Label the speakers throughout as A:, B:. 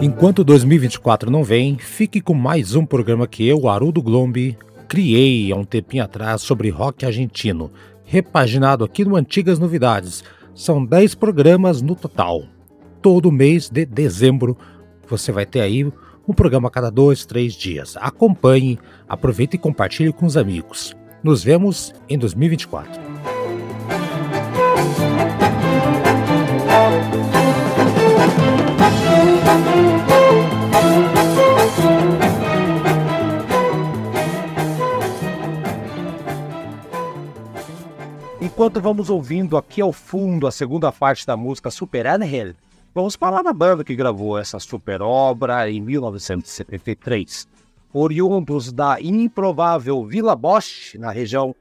A: Enquanto 2024 não vem, fique com mais um programa que eu, Haroldo Glombi, criei há um tempinho atrás sobre rock argentino, repaginado aqui no Antigas Novidades. São 10 programas no total. Todo mês de dezembro você vai ter aí um programa a cada dois, três dias. Acompanhe, aproveite e compartilhe com os amigos. Nos vemos em 2024. Enquanto vamos ouvindo aqui ao fundo a segunda parte da música Super Angel, vamos falar da banda que gravou essa super obra em 1973. Oriundos da improvável Vila Bosch, na região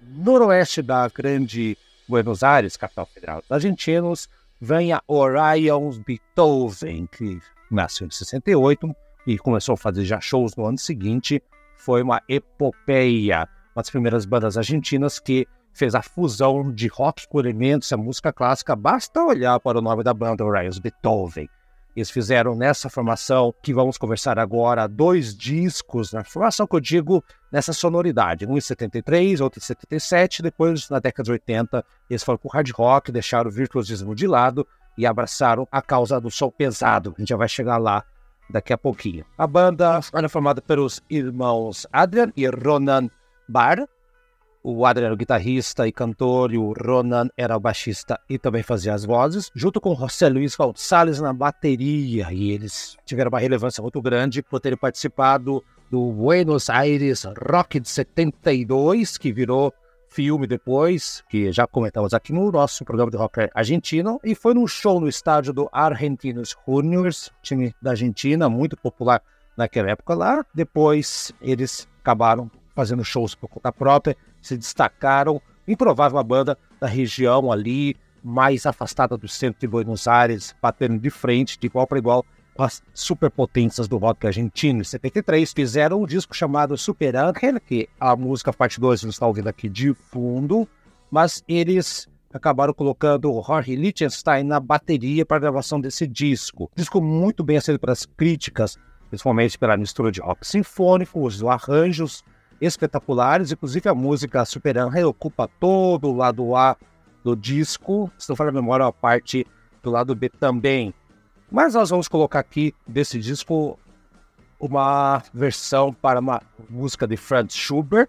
A: noroeste da grande Buenos Aires, capital federal dos argentinos, vem a Orion Beethoven, que nasceu em 68 e começou a fazer já shows no ano seguinte. Foi uma epopeia, uma das primeiras bandas argentinas que fez a fusão de rock com elementos, a música clássica, basta olhar para o nome da banda, Orion Beethoven. Eles fizeram nessa formação que vamos conversar agora dois discos, na formação que eu digo nessa sonoridade, um em 73, outro em 77, depois na década de 80 eles foram para o hard rock, deixaram o virtuosismo de lado e abraçaram a causa do som pesado. A gente já vai chegar lá daqui a pouquinho. A banda era formada pelos irmãos Adrian e Ronan Barr, o Adrian era o guitarrista e cantor, e o Ronan era o baixista e também fazia as vozes, junto com José Luiz Gonçalves na bateria. E eles tiveram uma relevância muito grande por terem participado do Buenos Aires Rock de 72, que virou filme depois, que já comentamos aqui no nosso programa de rock argentino, e foi num show no estádio do Argentinos Juniors, time da Argentina, muito popular naquela época lá. Depois eles acabaram fazendo shows por conta própria, se destacaram. Improvável uma banda da região ali, mais afastada do centro de Buenos Aires, batendo de frente, de igual para igual, com as superpotências do rock argentino. Em 73, fizeram um disco chamado Super Angel, que a música parte 2 não está ouvindo aqui de fundo, mas eles acabaram colocando o Jorge Lichtenstein na bateria para a gravação desse disco. Disco muito bem aceito pelas críticas, principalmente pela mistura de rock sinfônico, os arranjos espetaculares, inclusive a música Super Angel ocupa todo o lado A do disco, se não for a memória, a parte do lado B também. Mas nós vamos colocar aqui desse disco uma versão para uma música de Franz Schubert,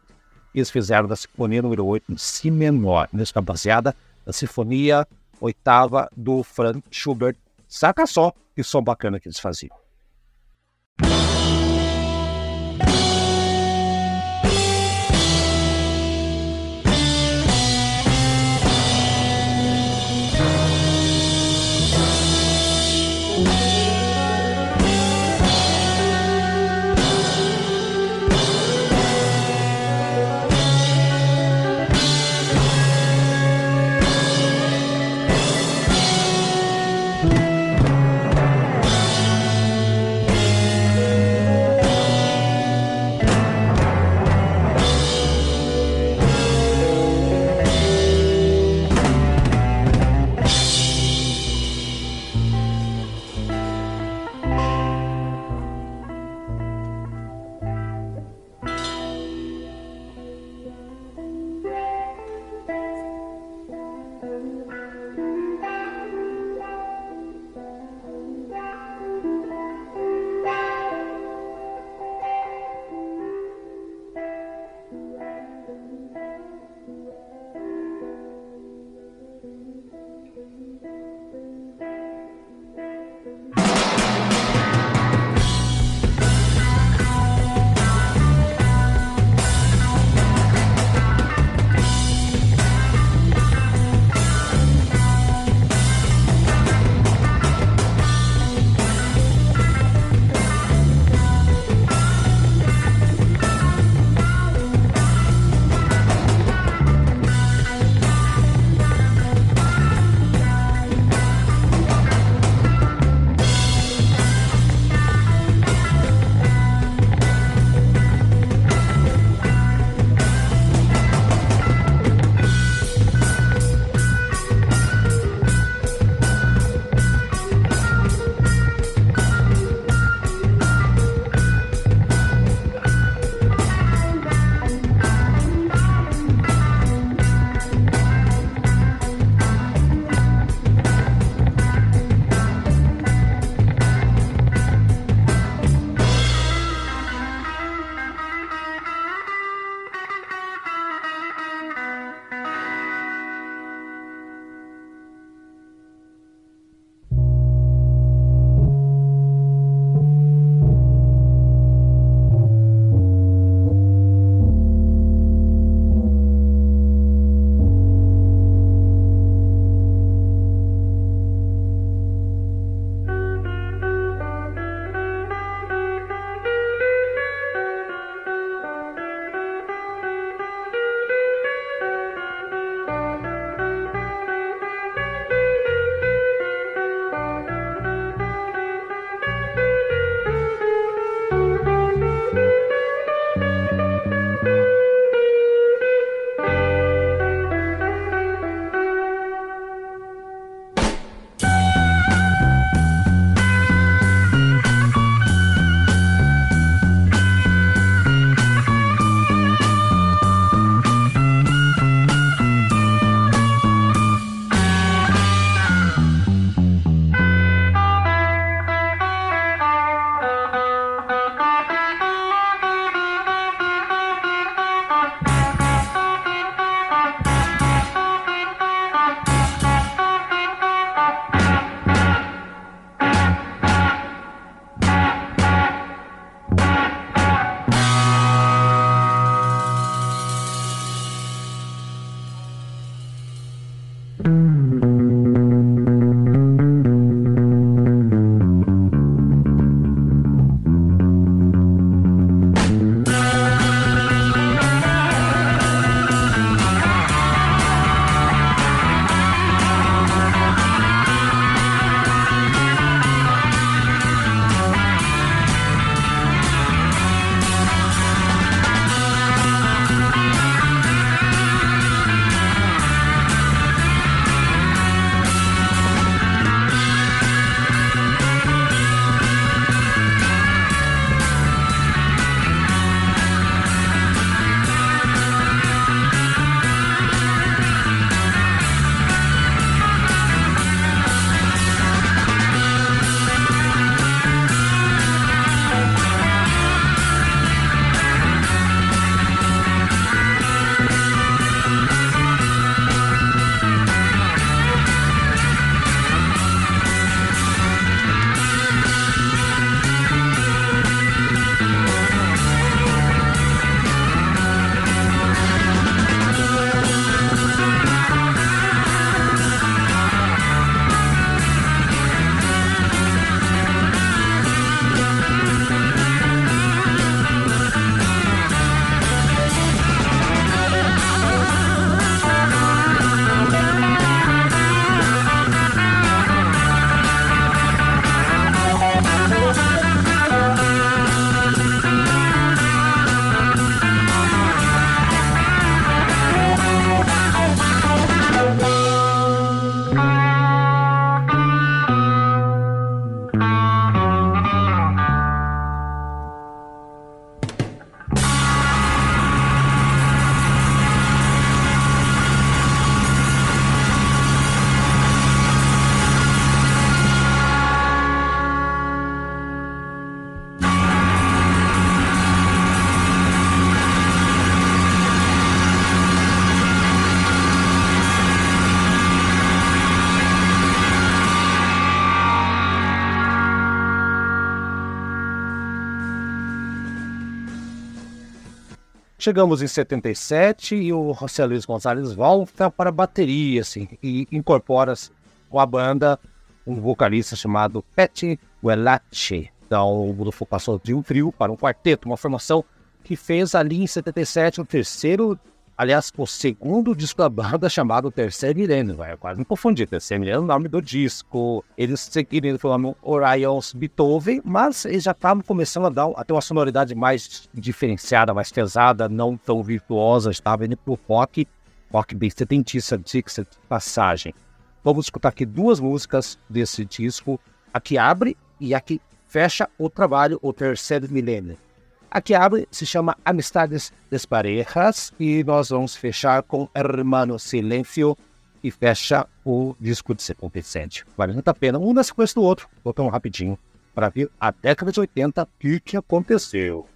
A: que eles fizeram da Sinfonia número 8 em Si menor, música baseada na Sinfonia oitava do Franz Schubert. Saca só que som bacana que eles faziam. Chegamos em 77 e o José Luiz Gonzalez volta para a bateria, assim, e incorpora com a banda um vocalista chamado Pet Welache. Então o grupo passou de um trio para um quarteto, uma formação que fez ali em 77 o terceiro, aliás, o segundo disco da banda chamado Terceiro Milênio. Vai quase me confundir, Terceiro Milênio é o nome do disco. Eles seguiram o nome Orion's Beethoven, mas eles já estavam começando a, dar, a ter uma sonoridade mais diferenciada, mais pesada, não tão virtuosa, estava indo pro rock, rock bem setentista, Dixit, passagem. Vamos escutar aqui duas músicas desse disco, a que abre e a que fecha o trabalho, o Terceiro Milênio. A que abre se chama Amistades Desparejas e nós vamos fechar com Hermano Silêncio e fecha o disco de 77. Vale muito a pena, um na sequência do outro. Vou um rapidinho para ver a década de 80 o que aconteceu.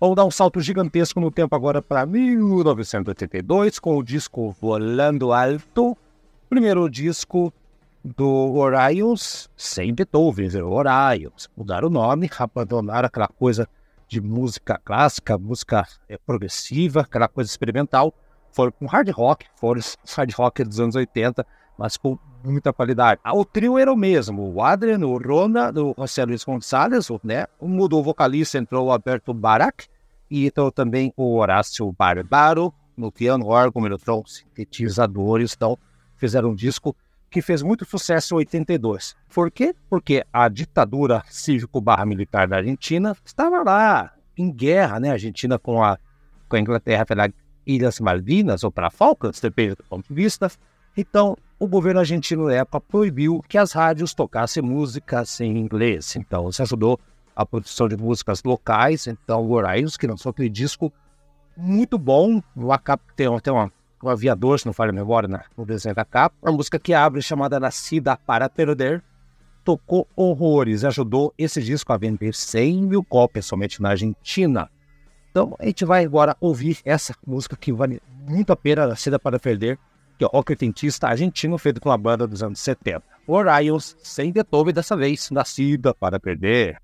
A: Vamos dar um salto gigantesco no tempo agora para 1982 com o disco Volando Alto, primeiro disco do Orions, sem Beethoven, Orions. Mudaram o nome, abandonaram aquela coisa
B: de música clássica, música é, progressiva, aquela coisa experimental. Foram com hard rock, foram hard rock dos anos 80, mas com muita qualidade. Ah, o trio era o mesmo, o Adrian, o Rona, o José Luiz Gonçalves, né? Mudou o vocalista, entrou o Alberto Barak e entrou também o Horácio Barbaro no piano, órgão, melotron, sintetizadores, então fizeram um disco que fez muito sucesso em 82. Por quê? Porque a ditadura cívico-militar da Argentina estava lá em guerra, né? A Argentina com a, com a Inglaterra pelas Ilhas Malvinas ou para Falklands, depende do ponto de vista. Então, o governo argentino na época proibiu que as rádios tocassem músicas em inglês. Então, isso ajudou a produção de músicas locais. Então, Horizons, que lançou aquele disco muito bom, o capa tem, tem uma, um aviador, se não falha a memória, né, no desenho da capa. Uma música que abre, chamada Nascida para Perder, tocou horrores, ajudou esse disco a vender 100 mil cópias somente na Argentina. Então, a gente vai agora ouvir essa música que vale muito a pena, Nascida para Perder, que é o oitentista argentino feito com a banda dos anos 70. Orions, sem Beethoven dessa vez, Nascida para Perder.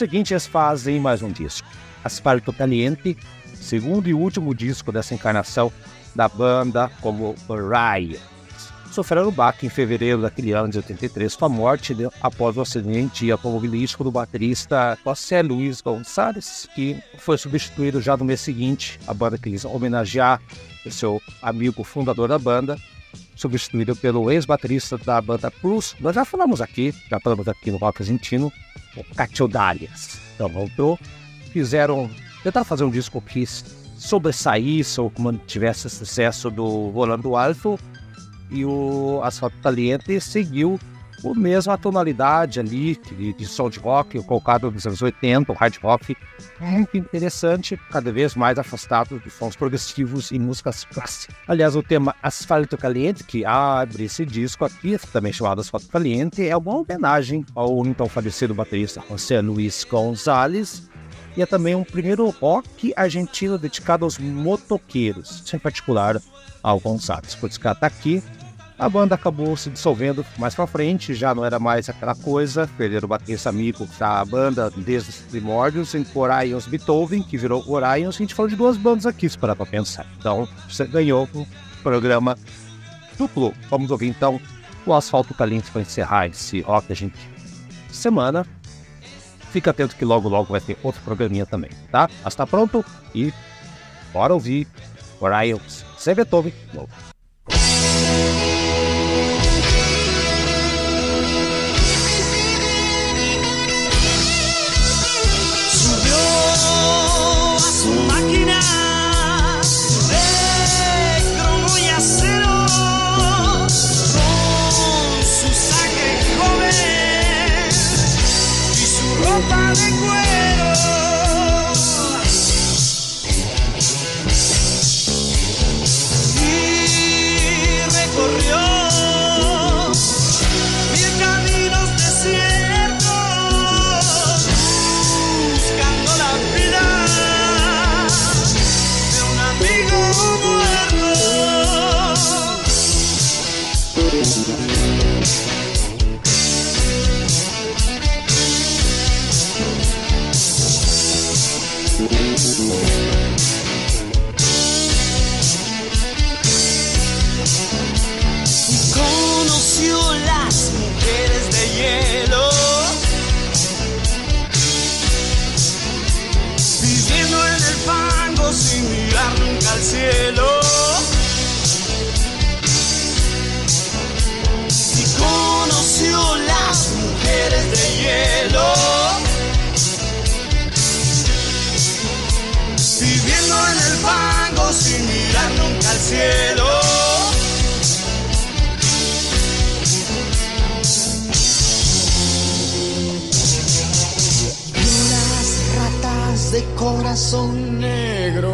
B: Seguinte, eles fazem mais um disco, Asfalto Caliente, segundo e último disco dessa encarnação da banda como Orion.
A: sofreram baque em fevereiro daquele ano de 83 com a morte de, após o acidente automobilístico do baterista José Luiz Gonçalves, que foi substituído já no mês seguinte. A banda quis homenagear o seu amigo fundador da banda, substituído pelo ex-baterista da banda Plus. Nós já falamos aqui, já falamos aqui no Rock Argentino, o Cacho Darias. Então voltou, fizeram, tentaram fazer um disco que sobressaísse ou que mantivesse sucesso do Rolando Alto e o Asfalto Caliente seguiu a mesma tonalidade ali de, de som de rock, colocado nos anos 80, o hard rock, muito interessante, cada vez mais afastado dos sons progressivos e músicas clássicas. Aliás, o tema Asfalto Caliente, que abre esse disco aqui, também chamado Asfalto Caliente, é uma homenagem ao então falecido baterista José Luiz Gonzalez, e é também um primeiro rock argentino dedicado aos motoqueiros, em particular ao Gonzalez. Por isso que ela está aqui, a banda acabou se dissolvendo mais pra frente, já não era mais aquela coisa, perderam o baterista amigo da banda desde os primórdios, em Orions Beethoven, que virou Orions, a gente falou de duas bandas aqui, se parar pra pensar. Então, você ganhou o programa duplo. Vamos ouvir então o Asfalto Caliente para encerrar esse rock a gente semana. Fica atento que logo logo vai ter outro programinha também, tá? Mas tá pronto e bora ouvir Orions sem Beethoven. Novo.
C: Cielo. las
B: ratas de corazón negro.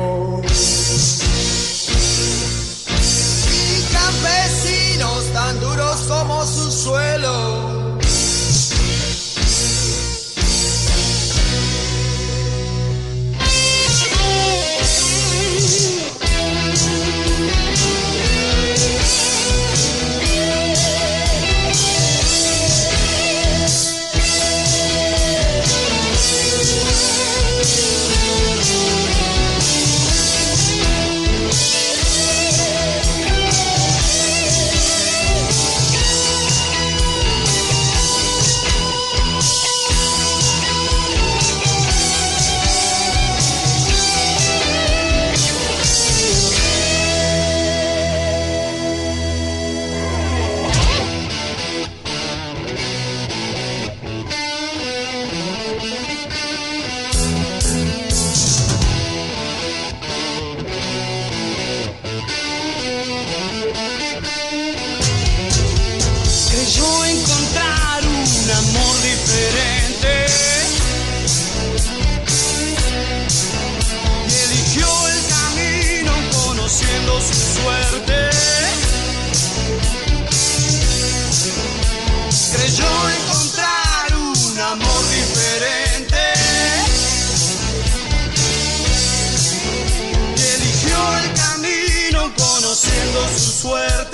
C: suerte.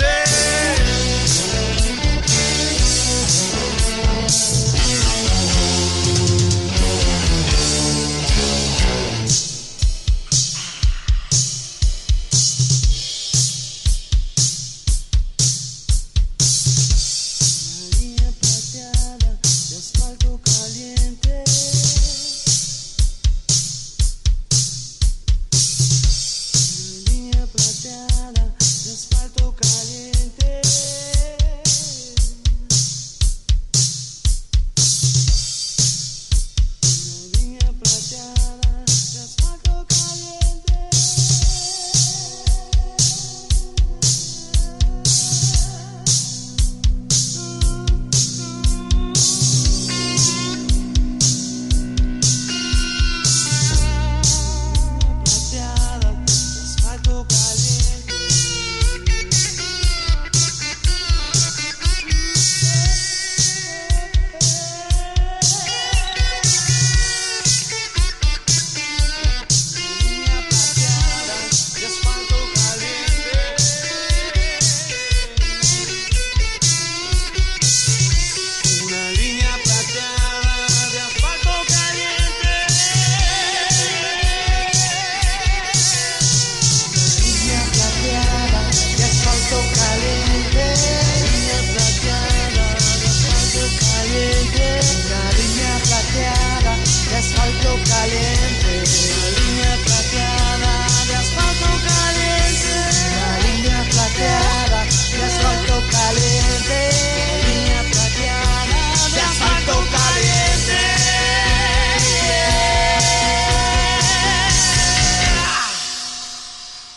C: la línea plateada de asfalto caliente, la línea plateada de asfalto caliente, la línea plateada de asfalto caliente.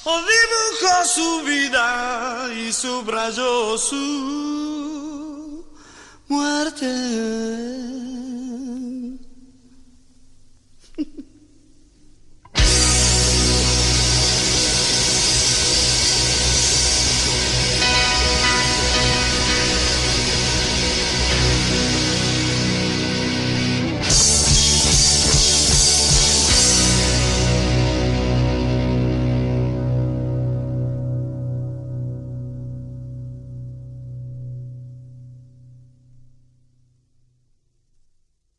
B: O dibujó su vida y subrayó su muerte.